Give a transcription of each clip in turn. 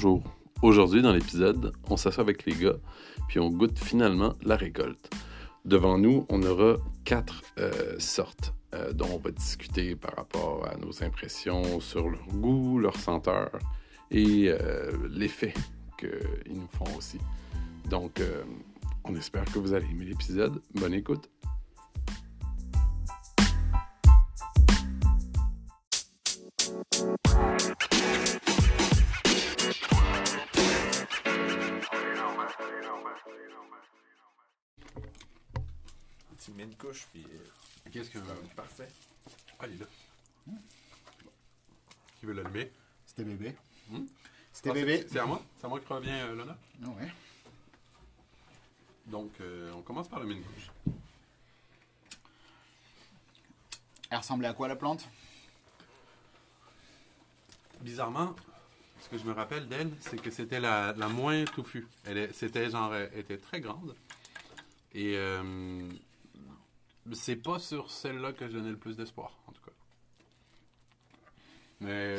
Bonjour. Aujourd'hui, dans l'épisode, on s'assoit avec les gars, puis on goûte finalement la récolte. Devant nous, on aura quatre euh, sortes euh, dont on va discuter par rapport à nos impressions sur leur goût, leur senteur et euh, l'effet qu'ils nous font aussi. Donc, on espère que vous allez aimer l'épisode. Bonne écoute. C'est- à moi? C'est à moi qui revient euh, l'honneur? Ah ouais. Donc, euh, on commence par le mine couche. Elle ressemblait à quoi la plante? Bizarrement, ce que je me rappelle d'elle, c'est que c'était la, la moins touffue. Elle c'était genre, elle était très grande. Et euh, c'est pas sur celle-là que je donnais le plus d'espoir, en tout cas. Mais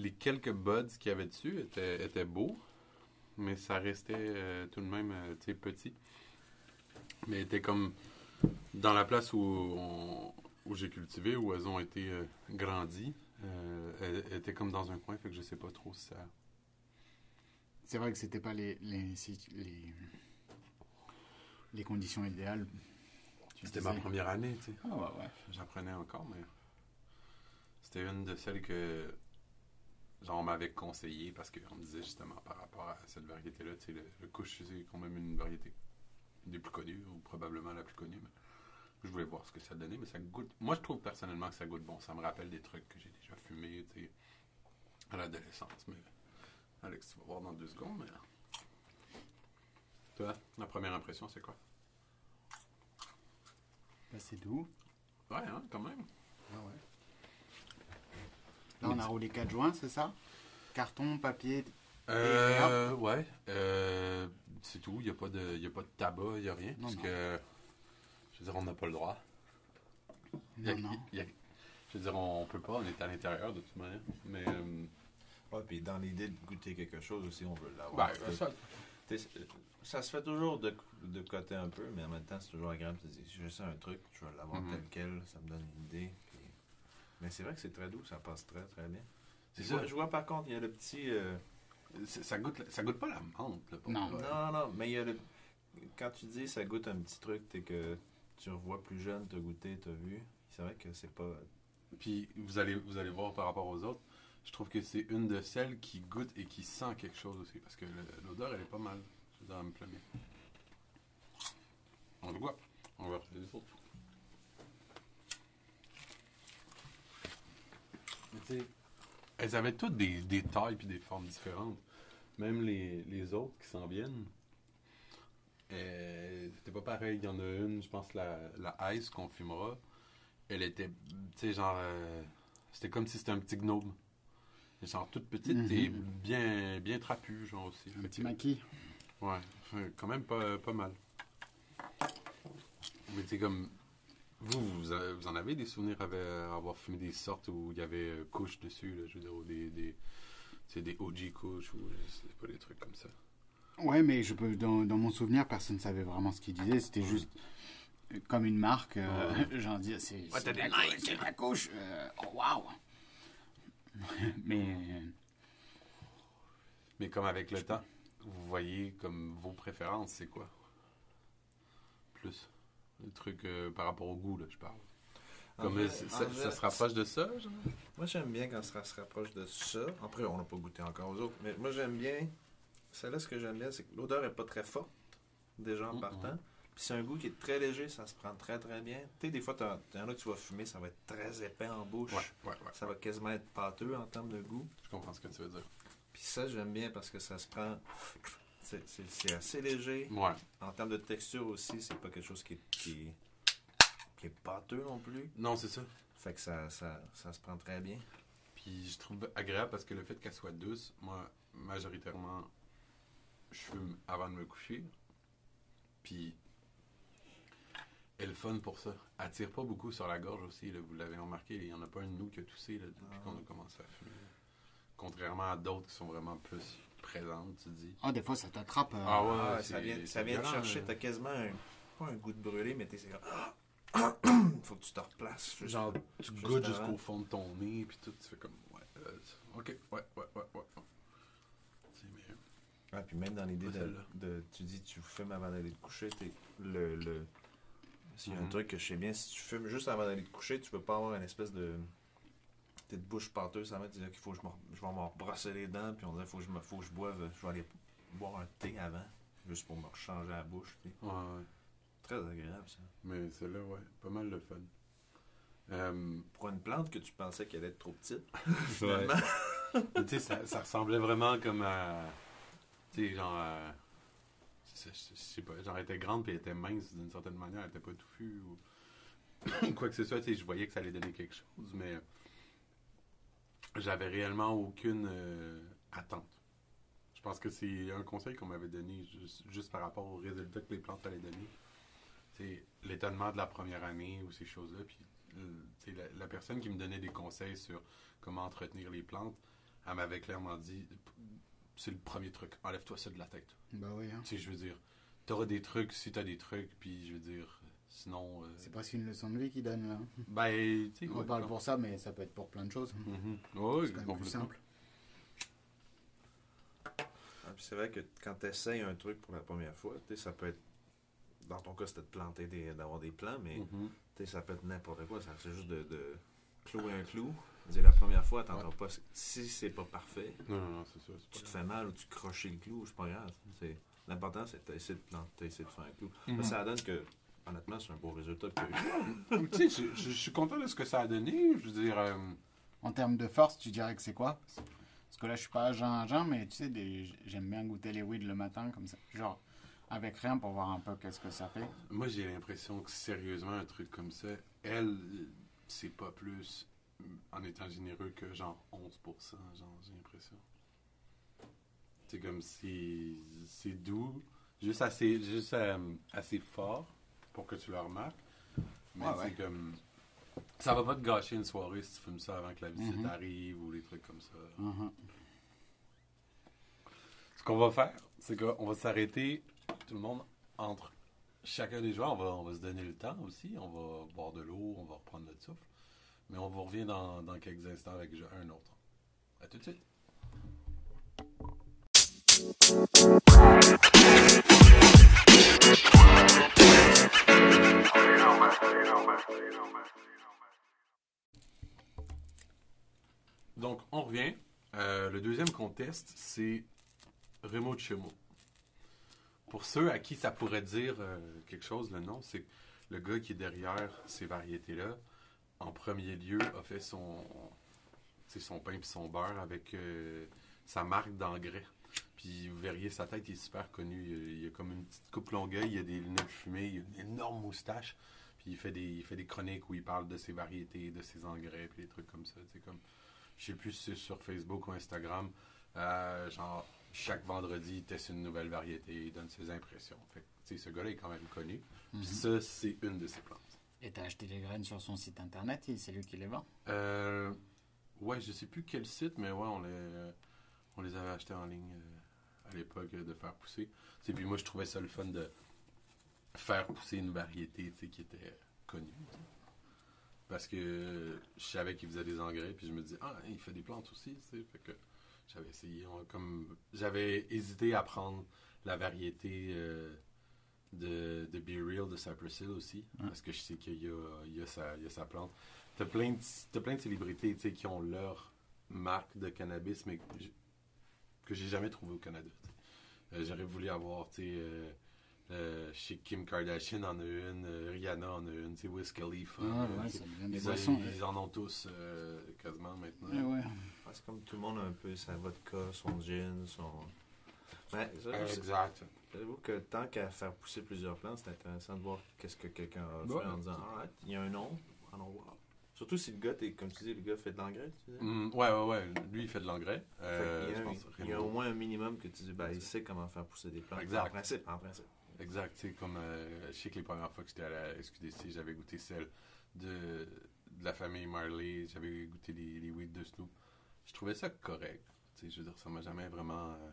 les quelques buds qu'il y avait dessus étaient, étaient beaux, mais ça restait euh, tout de même euh, petit. Mais était comme dans la place où, j'ai cultivé, où elles ont été euh, grandies, euh, elles, étaient comme dans un coin, fait que je sais pas trop si ça. C'est vrai que c'était pas les, les, les, les conditions idéales. C'était ma première année, tu sais. Ah ouais, ouais. J'apprenais encore, mais c'était une de celles que genre on m'avait conseillé parce qu'on me disait justement par rapport à cette variété-là, tu sais, le, le couche, c'est quand même une variété des plus connues, ou probablement la plus connue. mais je voulais voir ce que ça donnait, mais ça goûte. Moi, je trouve personnellement que ça goûte bon. Ça me rappelle des trucs que j'ai déjà fumés, tu sais, à l'adolescence. Mais Alex, tu vas voir dans deux secondes, mais. Toi, la première impression, c'est quoi? Là, c'est doux. Ouais, hein, quand même. Ah ouais. Là, on a roulé 4 joints, c'est ça? Carton, papier. Euh, ouais. Euh, c'est tout. Il n'y a, pas de- y a pas de tabac, il n'y a rien. Non, parce non. que, je veux dire, on n'a pas le droit. A- Non, non. a- je veux dire, on peut pas, on est à l'intérieur de toute manière. Mais, euh, Ouais, puis dans l'idée de goûter quelque chose aussi, on veut l'avoir. ben, ça, ça se fait toujours de, de côté un peu, mais en même temps, c'est toujours agréable de se dire si je sais un truc, je vais l'avoir Mhm. tel quel, ça me donne une idée. Mais c'est vrai que c'est très doux, ça passe très très bien. c'est Je ça. vois, je vois par contre, il y a le petit. euh, Ça goûte, ça goûte pas la menthe. Là, pour Non. Non, non, mais il y a le. Quand tu dis ça goûte un petit truc, t'es que tu revois plus jeune, t'as goûté, t'as vu. C'est vrai que c'est pas. Puis vous allez, vous allez voir par rapport aux autres, je trouve que c'est une de celles qui goûte et qui sent quelque chose aussi. Parce que l'odeur, elle est pas mal. Je me. On le voit. On va regarder les autres. Mais tu sais, elles avaient toutes des, des tailles et des formes différentes. Même les, les autres qui s'en viennent. euh, C'était pas pareil. Il y en a une, je pense, la, la Ice qu'on fumera. Elle était, tu sais, genre. euh, c'était comme si c'était un petit gnome. Genre toute petite Mhm. et bien, bien trapu, genre aussi. Un Fait petit que- maquis. Ouais, quand même pas, pas mal. Mais c'est comme. Vous, vous, a- vous en avez des souvenirs avec avoir fumé des sortes où il y avait euh, couches dessus, là, je veux dire, ou des. des c'est des OG couches ou pas des trucs comme ça? Ouais, mais je peux, dans, dans mon souvenir, personne ne savait vraiment ce qu'il disait. C'était juste euh, comme une marque. euh, J'en dis, c'est Ouais, c'est la couche, c'est la couche. euh, oh, waouh! mais euh, Mais comme avec le temps, vous voyez comme vos préférences, c'est quoi? Plus. Le truc euh, par rapport au goût, là, je parle. En Comme vrai- euh, ça, en ça- vrai, ça se rapproche de ça, genre? Moi, j'aime bien quand ça se rapproche de ça. Après, on n'a pas goûté encore aux autres. Mais moi, j'aime bien. Celle-là, ce que j'aime bien, c'est que l'odeur est pas très forte, déjà en Mhm. partant. Puis c'est un goût qui est très léger, ça se prend très très bien. Tu sais, des fois, t'en t'en as que tu vas fumer, ça va être très épais en bouche. Ouais, ouais, ouais. Ça va quasiment être pâteux en termes de goût. Je comprends ce que tu veux dire. Puis ça, j'aime bien parce que ça se prend. C'est assez léger. Ouais. En termes de texture aussi, c'est pas quelque chose qui est, qui est, qui est pâteux non plus. Non, c'est ça. Fait que ça, ça, ça se prend très bien. Puis je trouve agréable parce que le fait qu'elle soit douce, moi, majoritairement, je fume avant de me coucher. Puis est le fun pour ça. Elle tire pas beaucoup sur la gorge aussi, là, vous l'avez remarqué, il n'y en a pas une de nous qui a toussé là, depuis Ah. qu'on a commencé à fumer. Contrairement à d'autres qui sont vraiment plus présentes, tu dis. Ah, des fois, ça t'attrape. euh, Ah ouais, Ah, ça vient, ça vient te violent, chercher. là. T'as quasiment un, pas un goût de brûler, mais t'es. Faut que tu te replaces. juste- Genre, tu juste goûtes jusqu'au fond de ton nez, puis tout, tu fais comme, ouais, euh, ok, ouais, ouais, ouais, ouais. C'est mais, Ah, puis même dans l'idée de- Tu dis tu fumes avant d'aller te coucher. t'es- le, le, S'il y a un Mhm. truc que je sais bien, si tu fumes juste avant d'aller te coucher, tu peux pas avoir une espèce de. T'es de bouche pâteuse, ça te dire qu'il faut que je, vais me brosser les dents, puis on dirait qu'il faut que je me faut que je boive. Je vais aller boire un thé avant, juste pour me changer la bouche. tu sais. ouais, ouais. Très agréable ça. Mais celle-là, ouais, pas mal le fun. Euh, Pour une plante que tu pensais qu'elle allait être trop petite, finalement. Tu sais, ça, ça ressemblait vraiment comme à. Tu sais, genre. à- je, je- je sais pas, genre, elle était grande puis elle était mince d'une certaine manière, elle était pas touffue ou. Quoi que ce soit, tu sais, je voyais que ça allait donner quelque chose, mais. J'avais réellement aucune euh, attente. Je pense que c'est un conseil qu'on m'avait donné juste, juste par rapport aux résultats que les plantes allaient donner. C'est l'étonnement de la première année ou ces choses-là. Puis, euh, tu la, la personne qui me donnait des conseils sur comment entretenir les plantes, elle m'avait clairement dit c'est le premier truc, enlève-toi ça de la tête. Bah oui, hein. Tu sais, je veux dire, t'auras des trucs si t'as des trucs, puis je veux dire, sinon. euh, C'est presque une leçon de vie qu'ils donnent là. ben, tu sais, On ouais, parle pour ça, mais ça peut être pour plein de choses. Ouais, C'est quand même plus simple. Ah, puis c'est vrai que quand tu essayes un truc pour la première fois, tu sais, ça peut être. Dans ton cas, c'était de planter des, d'avoir des plants, mais tu sais, ça peut être n'importe quoi. Ça, C'est juste de, de clouer un clou. Dire, la première fois, t'entends pas. Si c'est pas parfait, Non, non, non, c'est ça. c'est tu te fais mal ou tu croches le clou, c'est pas grave. C'est, l'important, c'est d'essayer de planter, essayer de faire un clou. Mhm. Ça donne que, honnêtement, c'est un beau résultat tu sais, je, suis content de ce que ça a donné. Je veux dire, euh, En termes de force, tu dirais que c'est quoi? Parce que là, je suis pas agent agent, mais tu sais, des- j'aime bien goûter les weed le matin comme ça. Genre, avec rien pour voir un peu qu'est-ce que ça fait. moi, j'ai l'impression que sérieusement, un truc comme ça, elle, c'est pas plus en étant généreux que genre 11%, genre, j'ai l'impression. C'est comme si c'est doux, juste assez, juste euh, assez fort pour que tu le remarques. Mais c'est ouais. comme. Ça va pas te gâcher une soirée si tu fumes ça avant que la visite Mhm. arrive ou des trucs comme ça. Mhm. Ce qu'on va faire, c'est qu'on va s'arrêter, tout le monde, entre chacun des joueurs. On va, on va se donner le temps aussi. On va boire de l'eau, on va reprendre notre souffle. Mais on vous revient dans, dans quelques instants avec un autre. À tout de suite. Euh, le deuxième qu'on teste, c'est Remo Chemo. Pour ceux à qui ça pourrait dire euh, quelque chose, le nom, c'est le gars qui est derrière ces variétés-là. En premier lieu, a fait son, son pain et son beurre avec euh, sa marque d'engrais. Puis vous verriez, sa tête il est super connu. Il a comme une petite coupe longueuil, il a des lunettes fumées, il a une énorme moustache. Puis il fait des, il fait des chroniques où il parle de ses variétés, de ses engrais, puis des trucs comme ça. C'est comme, je sais plus si c'est sur Facebook ou Instagram. Euh, genre, chaque vendredi, il teste une nouvelle variété, il donne ses impressions. Fait que, tu sais, ce gars-là est quand même connu. Puis ça, c'est une de ses plantes. Et t'as acheté les graines sur son site internet, et c'est lui qui les vend? Euh, ouais, je sais plus quel site, mais ouais, on les, on les avait achetés en ligne euh, à l'époque euh, de faire pousser. Sais, puis moi, je trouvais ça le fun de faire pousser une variété qui était connue. Parce que je savais qu'il faisait des engrais, puis je me dis, ah, il fait des plantes aussi, tu sais. Fait que j'avais essayé, on- comme j'avais hésité à prendre la variété euh, de, de Be Real de Cypress Hill aussi, Ouais. parce que je sais qu'il y a, il y a sa, il y a sa plante. T'as plein, de, t'as plein de célébrités tu sais, qui ont leur marque de cannabis, mais que j'ai jamais trouvé au Canada. Euh, J'aurais voulu avoir, tu sais, euh, euh, chez Kim Kardashian en a une, euh, Rihanna en a une, sais, Wiz Khalifa. Ah, euh, ouais, ça des ils, en ont tous euh, quasiment maintenant. Ouais, ouais. Ah, c'est comme tout le monde a un peu sa vodka, son gin, son. Ouais, ça, Euh, c'est- exact. J'avoue que tant qu'à faire pousser plusieurs plantes, c'est intéressant de voir qu'est-ce que quelqu'un a fait en disant Alright, il y a un nom, allons voir. Surtout si le gars, comme tu dis, le gars fait de l'engrais. Mm, ouais, ouais, ouais. Lui, il fait de l'engrais. Fait Euh, qu'il y a je un- pense il y a au moins un minimum que tu dis, ben, il sait comment faire pousser des plantes. Exact. En principe, en principe. Exact, tu sais, comme euh, je sais que les premières fois que j'étais à la SQDC, j'avais goûté celle de, de la famille Marley, j'avais goûté les, les weed de Snoop. Je trouvais ça correct. Tu sais, je veux dire, ça m'a jamais vraiment. euh,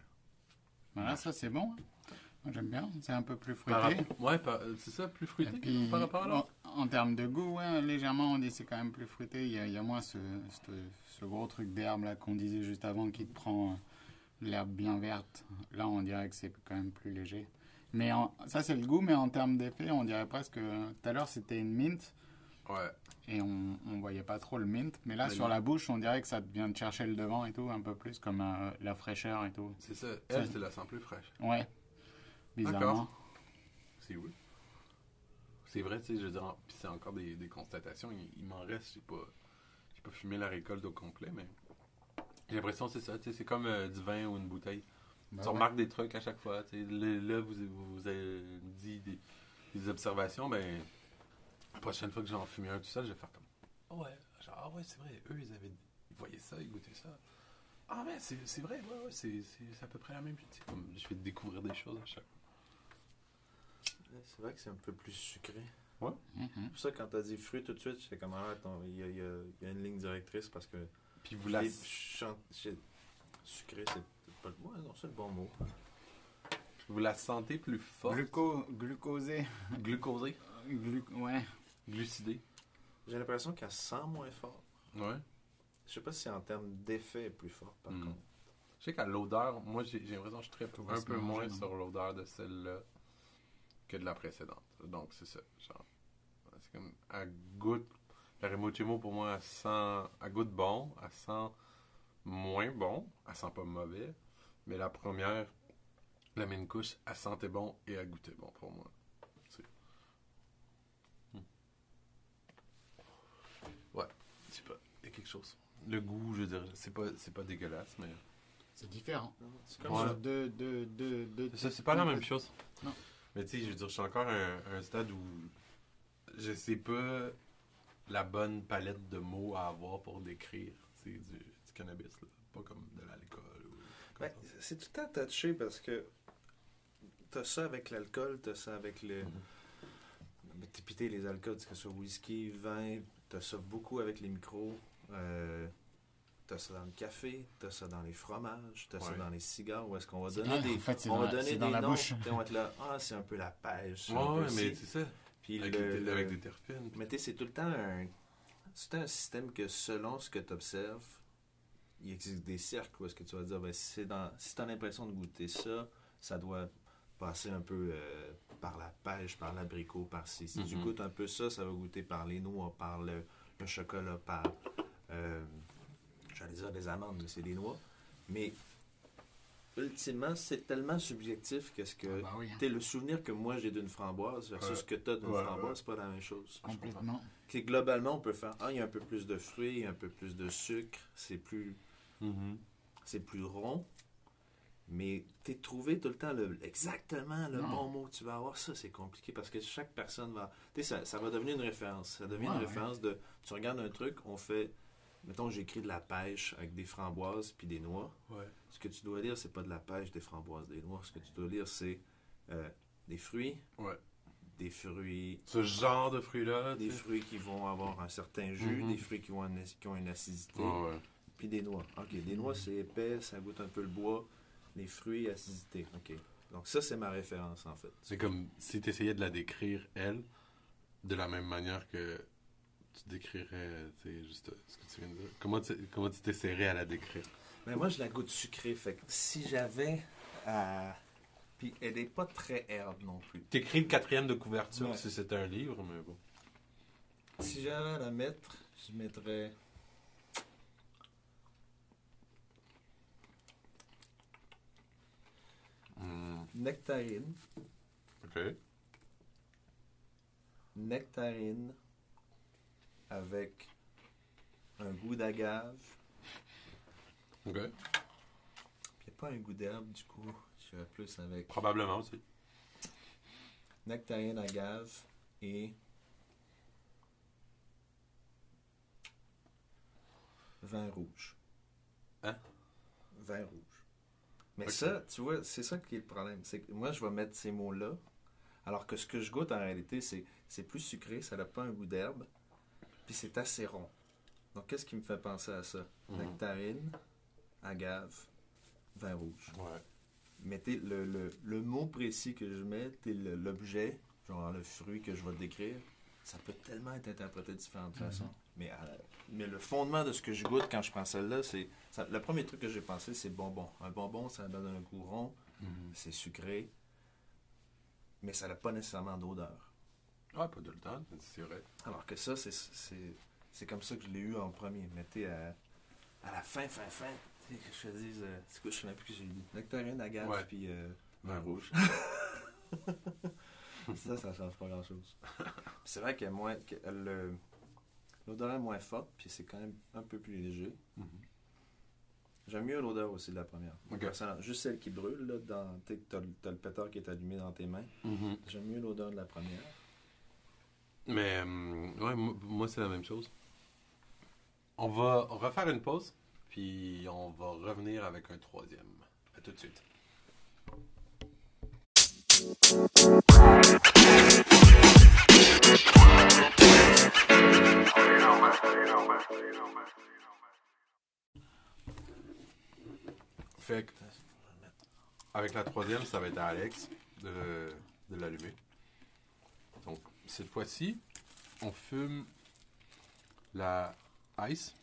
Voilà, ça c'est bon. hein. Moi j'aime bien, c'est un peu plus par fruité. rapport- ouais, par- euh, c'est ça, plus fruité puis, par rapport à l'autre? en, en termes de goût, ouais, légèrement, on dit c'est quand même plus fruité. Il y a, il y a moins ce, ce, ce gros truc d'herbe là qu'on disait juste avant qui te prend l'herbe bien verte. Là, on dirait que c'est quand même plus léger. Mais en- ça, c'est le goût, mais en termes d'effet, on dirait presque. Tout à l'heure, c'était une mint Ouais. et on, on voyait pas trop le mint. Mais là, Mais sur la bouche, on dirait que ça vient de chercher le devant et tout, un peu plus comme euh, la fraîcheur et tout. C'est ça. Elle, c'est la plus fraîche. Ouais, bizarrement. C'est oui. C'est vrai, tu sais, je veux dire, puis c'est encore des, des constatations. Il, il m'en reste, j'ai pas, j'ai pas fumé la récolte au complet, mais j'ai l'impression que c'est ça, tu sais, c'est comme euh, du vin ou une bouteille. Bah tu ouais. remarques des trucs à chaque fois, tu sais. Là, là, vous, vous, vous avez dit des, des observations, ben, la prochaine fois que j'en fume un tout seul, je vais faire comme, ah ouais, genre, ah ouais, c'est vrai, eux, ils avaient, ils voyaient ça, ils goûtaient ça. Ah mais c'est c'est vrai, ouais, ouais, c'est à peu près la même chose. Comme, je vais découvrir des choses à chaque fois. Ouais, C'est vrai que c'est un peu plus sucré. Mhm. C'est pour ça que quand t'as dit fruit tout de suite, j'étais comme ah, attends, il y y a- il y a une ligne directrice parce que Puis vous la... sucré, c'est pas le mot. Ouais, non, c'est le bon mot. Vous la sentez plus forte, Gluco, glucosé. glucosée, Glu- ouais. glucidée. J'ai l'impression qu'elle sent moins fort. Ouais. Je sais pas si en termes d'effet elle est plus forte par Hmm. contre. Je sais qu'à l'odeur, moi j'ai j'ai l'impression que je va un peu moins non? sur l'odeur de celle-là que de la précédente. Donc c'est ça. Genre, c'est comme, elle goûte. La Remochimo pour moi, elle sent, elle goûte bon, elle sent moins bon, elle sent pas mauvais. Mais la première, la mine couche, elle sentait bon et elle goûtait bon pour moi. Hmm. Ouais, je sais pas, il y a quelque chose. Le goût, je veux dire, c'est pas, c'est pas dégueulasse, mais. C'est différent. C'est Comme Ouais. sur deux, deux, deux, deux Ça, c'est pas la même chose. Non. Mais tu sais, je veux dire, je suis encore à un, stade où je sais pas la bonne palette de mots à avoir pour décrire du, du cannabis. Là. Pas comme de l'alcool. Ben, c'est tout le temps touché parce que t'as ça avec l'alcool, t'as ça avec le. Mais T'es pité les alcools, que ce soit whisky, vin, t'as ça beaucoup avec les micros. Euh, t'as ça dans le café, t'as ça dans les fromages, t'as ça Ouais. dans les cigares. Où est-ce qu'on va donner ah, des. en fait, on va donner des dans la noms. bouche. puis on va être là, ah, c'est un peu la pêche. ça. Ouais, mais c'est ça. Puis Avec, le- des, avec le- des terpènes. Mais tu sais, c'est tout le temps un. C'est un système que selon ce que tu observes, il existe des cercles où est-ce que tu vas dire, ben, si, dans, si tu as l'impression de goûter ça, ça doit passer un peu euh, par la pêche, par l'abricot, par ci. Si tu Mhm. goûtes un peu ça, ça va goûter par les noix, par le, le chocolat, par. Euh, J'allais dire des amandes, mais c'est des noix. Mais ultimement, c'est tellement subjectif que ce que. Ah bah oui, sais, le souvenir que moi j'ai d'une framboise versus ce que tu as d'une Ouais, framboise, ouais. c'est pas la même chose. complètement. Que globalement, on peut faire Ah, il y a un peu plus de fruits, un peu plus de sucre, c'est plus, Mhm. c'est plus rond. Mais t'es trouvé tout le temps le, exactement le Non. bon mot que tu vas avoir. Ça, c'est compliqué parce que chaque personne va. Tu sais, ça, ça va devenir une référence. Ça devient Ouais, une ouais. référence de. Tu regardes un truc, on fait. Mettons, j'écris de la pêche avec des framboises puis des noix. Ouais. Ce que tu dois lire, c'est pas de la pêche, des framboises, des noix. Ce que tu dois lire, c'est euh, des fruits, des fruits Ce genre de fruits-là. des tu fruits qui vont avoir un certain jus, Mhm. des fruits qui, vont une- qui ont une acidité. Puis des noix. Ok, des noix c'est épais, ça goûte un peu le bois. Les fruits, acidité. Ok. Donc ça, c'est ma référence en fait. C'est comme si tu essayais de la décrire, elle, de la même manière que tu décrirais, tu sais, juste euh, ce que tu viens de dire. Comment tu comment tu t'essaierais à la décrire? Mais moi, je la goûte sucrée. Fait que si j'avais à. Puis elle n'est pas très herbe non plus. T'écris le quatrième de couverture Ouais. si c'était un livre, mais bon. Si j'avais à la mettre, je mettrais. Nectarine. Ok. Nectarine avec un goût d'agave. Ok. Puis il n'y a pas un goût d'herbe, du coup. Je dirais plus avec Probablement aussi. nectarine, agave et vin rouge. Hein? Vin rouge. Mais ça, tu vois, c'est ça qui est le problème. C'est que moi, je vais mettre ces mots-là. Alors que ce que je goûte en réalité, c'est, c'est plus sucré, ça n'a pas un goût d'herbe, puis c'est assez rond. Donc qu'est-ce qui me fait penser à ça? Mhm. Nectarine, agave, vin rouge. Ouais. Mais t'es- le, le, le mot précis que je mets, l'objet, genre le fruit que je vais décrire, ça peut tellement être interprété de différentes façons. Mais, euh, mais le fondement de ce que je goûte quand je prends celle-là, c'est. le premier truc que j'ai pensé, c'est bonbon. Un bonbon, ça donne un goût rond, Mhm. c'est sucré, mais ça n'a pas nécessairement d'odeur. Ah, pas de le temps, c'est vrai. Alors que ça, c'est- comme ça que je l'ai eu en premier. Mais t'es à, à la fin, fin, fin, tu sais, que je te dise, euh, c'est quoi, je sais même plus que j'ai dit. Nectarine, agave, Ouais. puis euh, Vin rouge. ça, ça change pas grand-chose. C'est vrai a moins, que le- l'odeur est moins forte, puis c'est quand même un peu plus léger. Mhm. J'aime mieux l'odeur aussi de la première. Juste celle qui brûle, là, dans, t'as, le- t'as le pétard qui est allumé dans tes mains. Mhm. J'aime mieux l'odeur de la première. Mais, euh, ouais, moi, moi, c'est la même chose. On va refaire une pause, puis on va revenir avec un troisième. À tout de suite. Fait que, avec la troisième, ça va être à Alex de, de l'allumer. Donc, cette fois-ci, on fume la ice.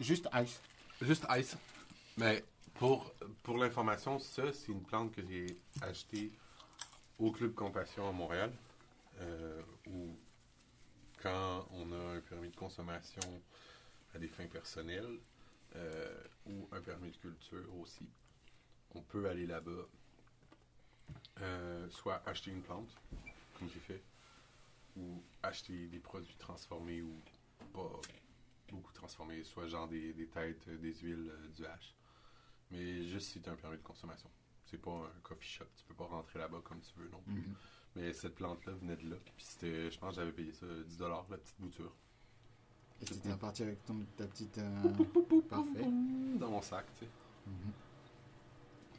Juste ice. Juste ice. Mais pour, pour l'information, ça, c'est une plante que j'ai achetée au Club Compassion à Montréal. Euh, où, quand on a un permis de consommation à des fins personnelles euh, ou un permis de culture aussi, on peut aller là-bas, euh, soit acheter une plante, comme j'ai fait, ou acheter des produits transformés ou pas beaucoup transformés, soit genre des, têtes, euh, des huiles, du hache. Mais juste si tu as un permis de consommation. C'est pas un coffee shop, tu peux pas rentrer là-bas comme tu veux non plus. Mhm. Mais cette plante-là venait de là. Puis c'était, je pense que j'avais payé ça 10$ la petite bouture. Et tu étais reparti avec ton, ta petite. euh, Parfait. Dans mon sac, tu sais. Mhm.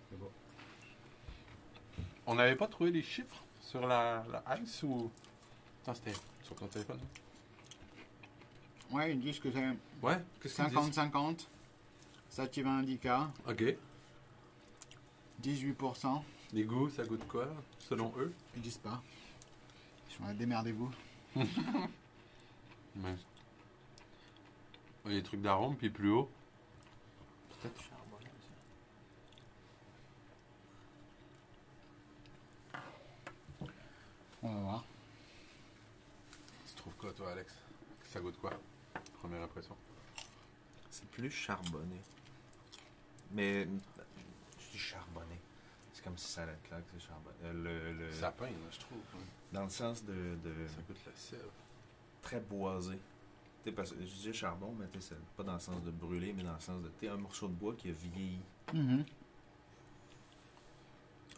C'est beau. On n'avait pas trouvé les chiffres sur la, la ice ou? Non, c'était sur ton téléphone. Ouais, ils disent que c'est Ouais, qu'est-ce qu'ils disent? 50-50. Sativa Indica, Ok. 18%. Les goûts, ça goûte quoi, selon eux? Ils disent pas. Ils sont là, démerdez-vous. Mais... Il y a des trucs d'arôme, puis plus haut. Peut-être charbonné aussi. On va voir. Tu trouves quoi, toi, Alex? Ça goûte quoi Première impression? C'est plus charbonné. Mais je dis charbonné. C'est comme si ça allait être clair que c'est charbonné. Euh, le, le- Sapin, là, je trouve. hein. Dans le sens de, de Ça goûte la sève. très boisé. T'sais, parce que je dis charbon, mais c'est pas dans le sens de brûler, mais dans le sens de t'es un morceau de bois qui a vieilli. Mhm.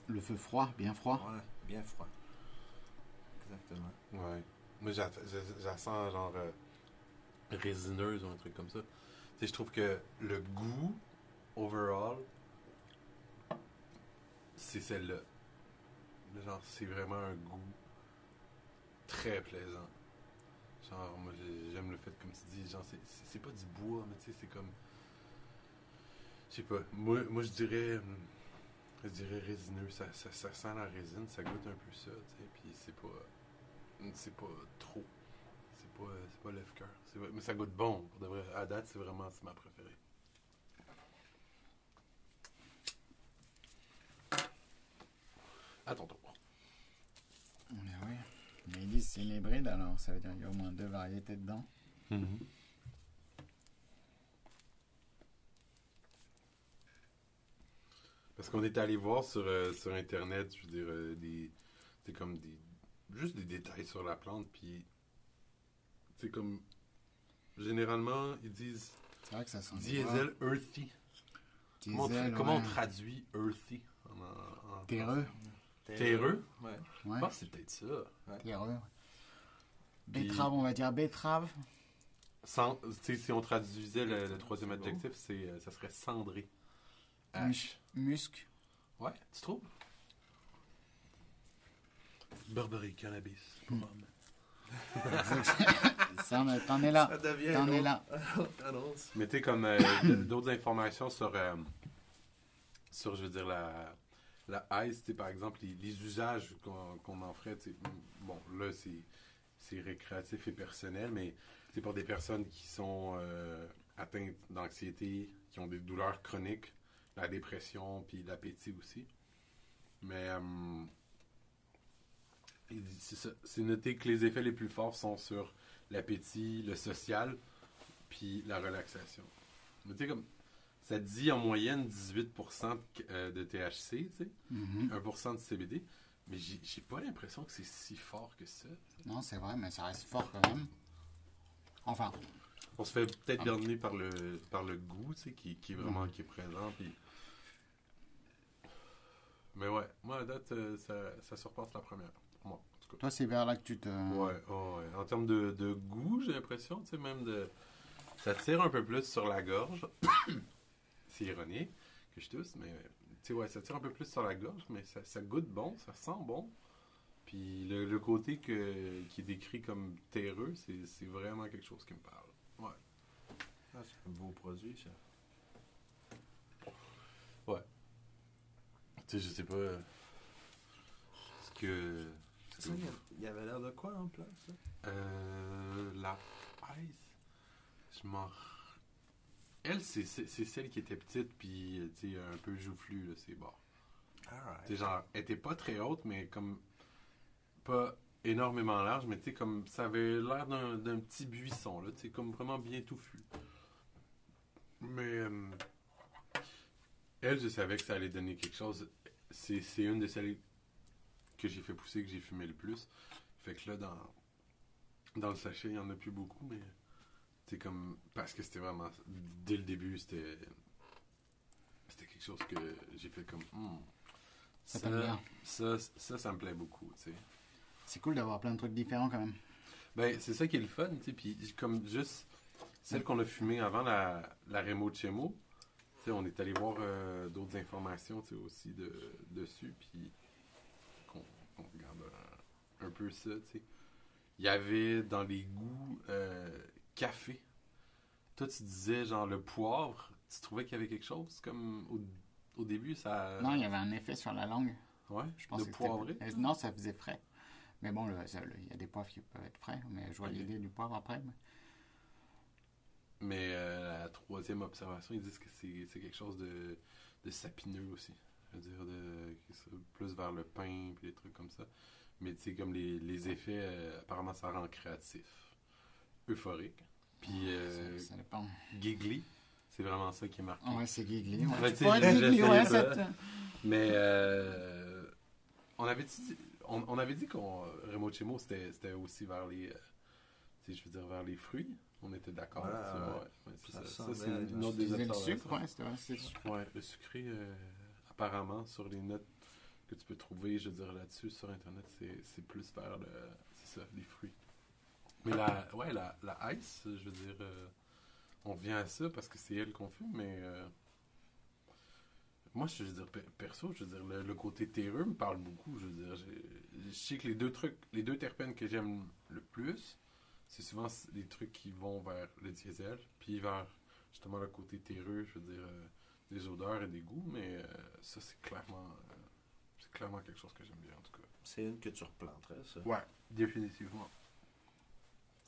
Le feu froid, bien froid. Ouais, bien froid. Exactement. Ouais. Moi, j'a- j'a- je la sens genre euh, résineuse ou un truc comme ça. Tu sais, je trouve que le goût, overall, c'est celle-là. Genre, c'est vraiment un goût très plaisant. Genre, moi, j'ai- j'aime le fait, comme tu dis, genre, c'est- pas du bois, mais tu sais, c'est comme. Je sais pas. Moi, moi je dirais. Je dirais résineux. Ça, ça, sent la résine, ça goûte un peu ça, tu sais, puis c'est pas. C'est pas trop. C'est pas, pas lève-cœur. Mais ça goûte bon. Pour de vrai. À date, c'est vraiment ma préférée. À ton tour. Mais oui. Mais ils disent c'est une hybride, alors ça veut dire qu'il y a au moins deux variétés dedans. Parce qu'on est allé voir sur, euh, sur Internet, je veux dire, euh, des. C'est comme des. Juste des détails sur la plante, puis. C'est comme. Généralement, ils disent C'est vrai que ça sent. diesel earthy. Comment, on Diesel, comment on traduit earthy en, en- en- Terreux. Terreux? Ouais. Ouais. Je pense que c'est peut-être ça. Terreux. ouais. Puis- Betterave, on va dire betterave. Sans- tu sais, si on traduisait le, le troisième adjectif, c'est, euh, ça serait cendré. Mus- musc. Ouais, tu trouves? Burberry Cannabis. Ça, mais T'en es là. Ça devient T'en es là. Mettez comme euh, d'autres informations sur, euh, sur, je veux dire, la, la ICE, par exemple, les, usages qu'on en ferait. Bon, là, c'est récréatif et personnel, mais c'est pour des personnes qui sont euh, atteintes d'anxiété, qui ont des douleurs chroniques, la dépression, puis l'appétit aussi. Mais euh, c'est noté que les effets les plus forts sont sur l'appétit, le social, puis la relaxation. Mais comme ça dit en moyenne 18% de, euh, de THC, tu sais, Mhm. 1% de CBD, mais j'ai pas l'impression que c'est si fort que ça. Non, c'est vrai, mais ça reste fort quand même. Enfin, On se fait peut-être Ah. berner par le, par le goût, tu sais, qui, qui est vraiment qui est présent, puis... Mais ouais, moi, à date, euh, ça, ça surpasse la première, pour moi, en tout cas. toi, c'est vers là que tu te. Ouais, oh, ouais. En termes de, de goût, j'ai l'impression, tu sais, même de. Ça tire un peu plus sur la gorge. C'est ironique que je tousse, mais tu sais, ouais, ça tire un peu plus sur la gorge, mais ça, ça goûte bon, ça sent bon. Puis le, le côté que, qui est décrit comme terreux, c'est c'est vraiment quelque chose qui me parle. Ouais. Ah, c'est un beau produit, ça. Tu sais, je sais pas. euh, Ce que. Ça, il y avait l'air de quoi en place, ça? Euh, la Ice, je m'en. Elle, c'est celle qui était petite, puis euh, un peu joufflue, là, c'est bon. Alright. genre, elle était pas très haute, mais comme. Pas énormément large, mais tu sais, comme. Ça avait l'air d'un d'un petit buisson, là, tu sais, comme vraiment bien touffu. Mais. euh, elle, je savais que ça allait donner quelque chose. C'est c'est une de celles que j'ai fait pousser, que j'ai fumé le plus. Fait que là, dans, dans le sachet, il y en a plus beaucoup, mais comme. Parce que c'était vraiment. Dès le début, c'était. C'était quelque chose que j'ai fait comme. Hmm, Ça ça, ça, ça me plaît beaucoup, tu sais. C'est cool d'avoir plein de trucs différents quand même. Ben, c'est ça qui est le fun, tu sais. Puis, comme juste celle qu'on a fumée avant la, la Remo Chemo, tu sais, on est allé voir euh, d'autres informations, tu sais, aussi de, dessus. Puis, qu'on regarde un, un peu ça, tu sais. Il y avait dans les goûts euh, café. Toi, tu disais, genre, le poivre, tu trouvais qu'il y avait quelque chose comme au, au début, ça. Non, il y avait un effet sur la langue. Ouais, Je pense c'était- poivré. Euh, Non, ça faisait frais. Mais bon, il y a des poivres qui peuvent être frais, mais je vois Ok. l'idée du poivre après. mais- Mais euh, la troisième observation, ils disent que c'est quelque chose de, de sapineux aussi. Je veux dire, de, plus vers le pain puis des trucs comme ça. Mais tu sais, comme les, les effets, euh, apparemment, ça rend créatif, euphorique. Puis euh, ça, ça dépend. giggly, c'est vraiment ça qui est marqué. Ah ouais, c'est giggly. Ouais, giggly, Mais euh, on avait dit, on, on avait dit qu'on Remo Chemo, c'était c'était aussi vers les, euh, je veux dire, vers les fruits. On était d'accord. Ouais, là-dessus, ouais. ouais. Ouais, c'est Ça ça. semblait Ça, c'est une autre des le sucre, ouais, c'était vrai, c'est le sucre. Ouais, le sucré, euh, apparemment, sur les notes que tu peux trouver, je veux dire, là-dessus, sur Internet, c'est c'est plus vers le, c'est ça, les fruits. Mais la, ouais, la, la ice, je veux dire, euh, on vient à ça parce que c'est elle qu'on fume, mais euh, moi, je veux dire, pe- perso, je veux dire, le, le côté terreux me parle beaucoup, je veux dire, je sais que les deux trucs, les deux terpènes que j'aime le plus, c'est souvent les trucs qui vont vers le diesel, puis vers, justement, le côté terreux, je veux dire, euh, des odeurs et des goûts, mais euh, ça, c'est clairement, euh, c'est clairement quelque chose que j'aime bien, en tout cas. C'est une que tu replanterais, ça? Ouais, définitivement.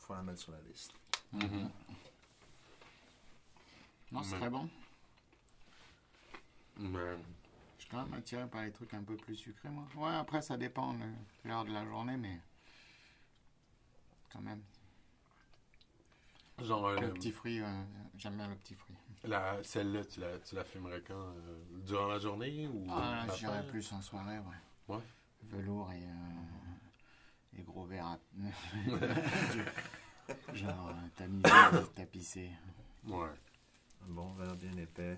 Faut la mettre sur la liste. Mhm. Non, c'est très bon. Mais, Je suis quand même attiré par les trucs un peu plus sucrés, moi. Ouais, après, ça dépend de l'heure de la journée, mais quand même. genre, euh, Le petit fruit, euh, j'aime bien le petit fruit. la, celle-là, tu la, tu la fumerais quand euh, Durant la journée ou Ah, matin? plus en soirée, ouais. Ouais. Velours et, euh, et gros verre à... Genre euh, tamisé, tapissé. Ouais. Un bon verre bien épais.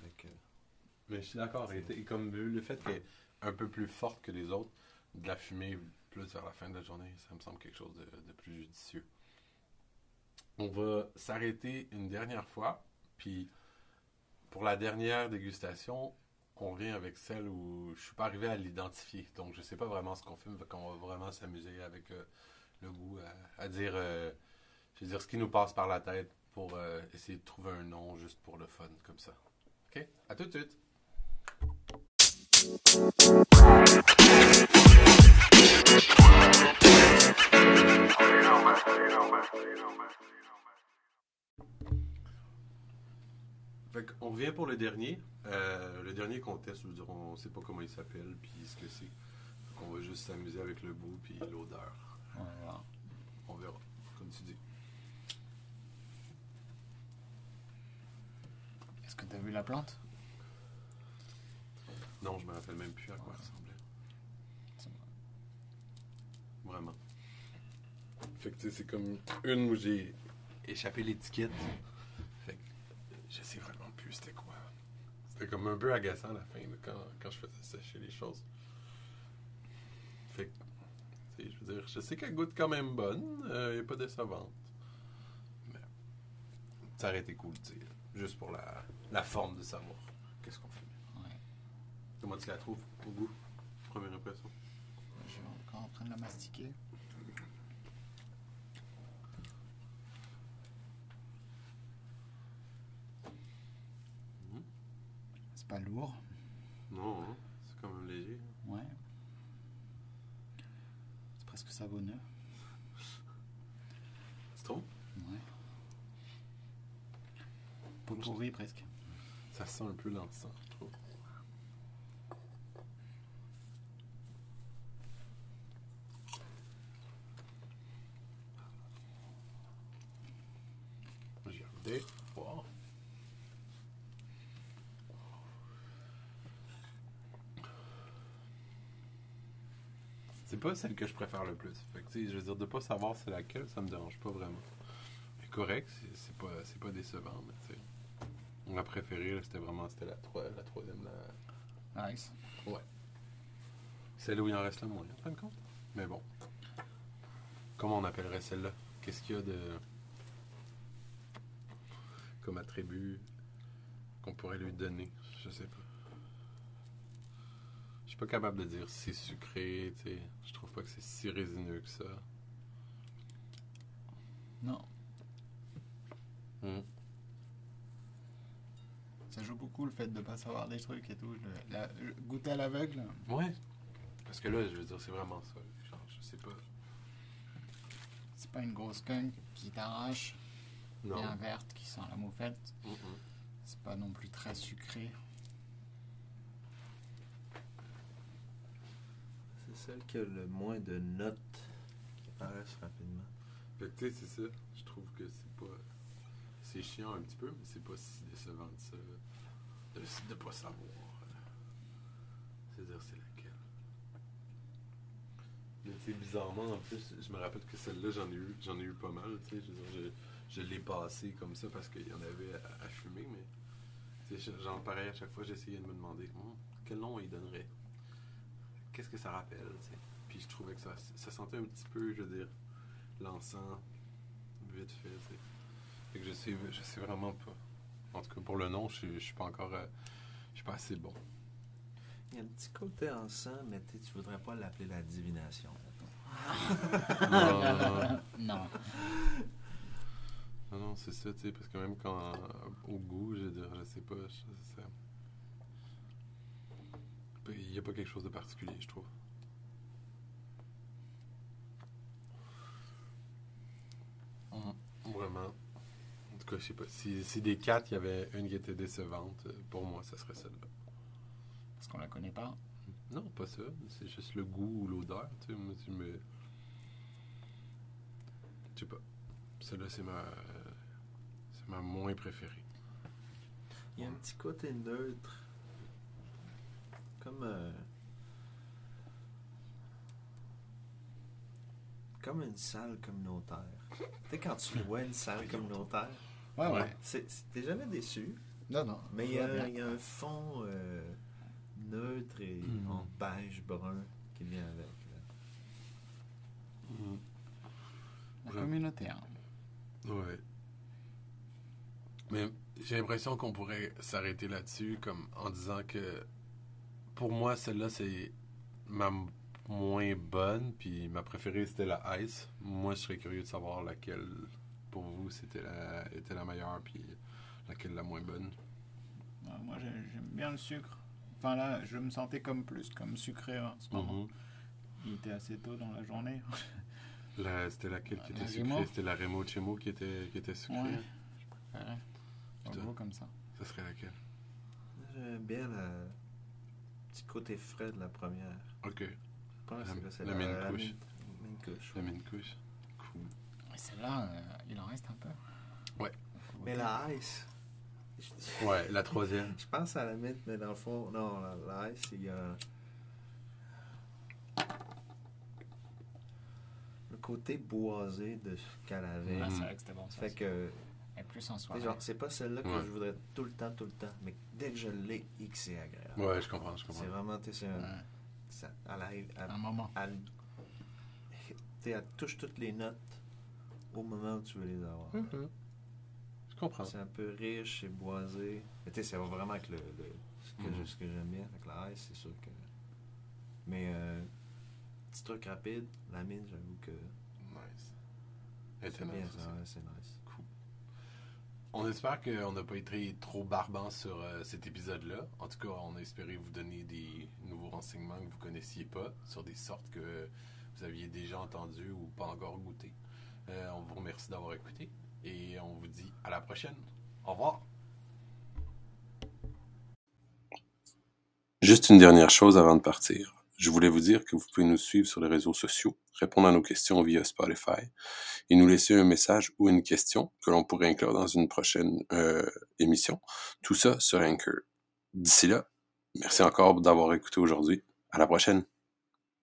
Avec, euh, Mais je suis d'accord. Et, et comme le fait qu'elle est un peu plus forte que les autres, de la fumer plus vers la fin de la journée, ça me semble quelque chose de, de plus judicieux. On va s'arrêter une dernière fois, puis pour la dernière dégustation, on revient avec celle où je suis pas arrivé à l'identifier. Donc, je sais pas vraiment ce qu'on filme. Fait qu'on va vraiment s'amuser avec euh, le goût à, à dire, euh, je veux dire, ce qui nous passe par la tête pour euh, essayer de trouver un nom juste pour le fun, comme ça. OK? À tout de suite! Qu'on revient pour le dernier. Euh, le dernier qu'on teste, on sait pas comment il s'appelle, puis ce que c'est. Qu'on va juste s'amuser avec le goût puis l'odeur. Voilà. On verra, comme tu dis. Est-ce que tu as vu la plante? Non, je me rappelle même plus à quoi elle ressemblait. C'est Vraiment. Fait que c'est comme une où j'ai échappé l'étiquette. Fait que je sais vraiment plus c'était quoi. C'était comme un peu agaçant à la fin quand, quand je faisais sécher les choses. Fait que, sais, je veux dire, je sais qu'elle goûte quand même bonne. euh, est pas décevante. Mais ça aurait été cool, tu sais. Juste pour la, la forme de savoir qu'est-ce qu'on fait. Ouais. Comment tu la trouves au goût? Première impression. Je suis encore en train de la mastiquer. Mhm. C'est pas lourd. Non, hein, c'est quand même léger. C'est savonneux. Tu trouves Ouais. Pot pourri presque. Ça sent un peu l'encens, je trouve. J'ai regardé. Wow. C'est pas celle que je préfère le plus. Fait que, je veux dire, de pas savoir c'est laquelle, ça me dérange pas vraiment. Mais correct, c'est- pas, pas décevant, mais tu sais. Ma préférée, c'était vraiment c'était la, la troisième. La... Nice. Celle où il en reste le moins, en fin de compte. Mais bon. Comment on appellerait celle-là? Qu'est-ce qu'il y a de. comme attribut qu'on pourrait lui donner? Je sais pas. Suis pas capable de dire si c'est sucré, tu sais. Je trouve pas que c'est si résineux que ça. Non. Hmm. Ça joue beaucoup le fait de pas savoir des trucs et tout. Le- la- le- goûter à l'aveugle. Ouais. Parce que là, je veux dire, c'est vraiment ça. Genre, je sais pas. C'est pas une grosse skunk qui t'arrache, Non. bien verte, qui sent la moufette. Mm-mm. C'est pas non plus très sucré. C'est celle qui a le moins de notes qui apparaissent rapidement. Fait que tu sais, c'est ça. Je trouve que c'est pas. C'est chiant un petit peu, mais c'est pas si décevant de ça. De, pas savoir. C'est-à-dire, c'est laquelle. Mais tu bizarrement, en plus, je me rappelle que celle-là, j'en ai eu j'en ai eu pas mal, tu sais. Je, je, l'ai passée comme ça parce qu'il y en avait à, fumer, mais. Genre, pareil, à chaque fois, j'essayais de me demander Hum, quel nom il donnerait? Qu'est-ce que ça rappelle, tu sais? Puis je trouvais que ça, ça sentait un petit peu, je veux dire, l'encens vite fait, tu sais. Fait que je sais, je sais vraiment pas. En tout cas, pour le nom, je, suis- je suis pas encore. euh, je suis pas assez bon. Il y a un petit côté encens, mais tu voudrais pas l'appeler la divination. non, non, non. Non. C'est ça, tu sais, parce que même quand. euh, au goût, je veux dire, je sais pas. je- ça- Il n'y a pas quelque chose de particulier, je trouve. Vraiment. En tout cas, je sais pas. Si, si des quatre, il y avait une qui était décevante, euh, pour moi, ça serait celle-là. Parce qu'on la connaît pas. Non, pas ça. C'est juste le goût ou l'odeur. Tu sais, moi, tu me. Je sais pas. Celle-là, c'est ma. C'est ma moins préférée. Il y a un petit côté neutre. Comme. euh, comme une salle communautaire. tu sais, quand tu vois une salle communautaire, Ouais, ouais. c'est- c'est- t'es jamais déçu. Non, non. Mais il y, a, y un fond euh, neutre et Mhm. en beige brun qui vient avec. là. La Ouais. communauté, hein. Ouais. Mais j'ai l'impression qu'on pourrait s'arrêter là-dessus, comme en disant que pour moi, celle-là, c'est ma moins bonne, puis ma préférée, c'était la Ice. Moi, je serais curieux de savoir laquelle, pour vous, c'était la, était la meilleure, puis laquelle la moins bonne. Ouais, Moi, j'ai- j'aime bien le sucre. Enfin là, je me sentais comme plus comme sucré en ce moment. Mhm. Il était assez tôt dans la journée. La- C'était laquelle qui La était sucrée? C'était la Remo Chemo qui était, qui était sucrée? Ouais. Putain. gros, comme ça. Ça serait laquelle? J'aime bien le petit côté frais de la première. Ok. Je pense La- que c'est la main couche. mine- main couche. La mine couche. Cool. Celle-là, euh, il en reste un peu. Ouais. Mais la ice. je- Ouais, la troisième. Je pense à la mint, mais dans le fond, non, la, la ice, il y a. Le côté boisé de ce qu'elle avait. Ah, c'est vrai que c'était bon. Ça, Fait que. Plus en soirée. genre, c'est pas celle-là que Ouais. je voudrais tout le temps, tout le temps. Mais dès que je l'ai, que c'est agréable. Ouais, je comprends, je comprends. C'est vraiment, tu sais, Ouais. ça- elle arrive. Elle, Un moment. elle, tu sais, elle touche toutes les notes au moment où tu veux les avoir. Mhm. Je comprends. C'est un peu riche, c'est boisé. Mais tu sais, ça va vraiment avec le, le- ce que Mhm. ce que j'aime bien. Avec la ice, c'est sûr que. Mais, euh, petit truc rapide, la mine, j'avoue que. Nice. C'est bien c'est nice. On espère qu'on n'a pas été trop barbant sur euh, cet épisode-là. En tout cas, on a espéré vous donner des nouveaux renseignements que vous connaissiez pas sur des sortes que vous aviez déjà entendues ou pas encore goûtées. Euh, on vous remercie d'avoir écouté et on vous dit à la prochaine. Au revoir. Juste une dernière chose avant de partir. Je voulais vous dire que vous pouvez nous suivre sur les réseaux sociaux, répondre à nos questions via Spotify et nous laisser un message ou une question que l'on pourrait inclure dans une prochaine euh, émission. Tout ça sur Anchor. D'ici là, merci encore d'avoir écouté aujourd'hui. À la prochaine.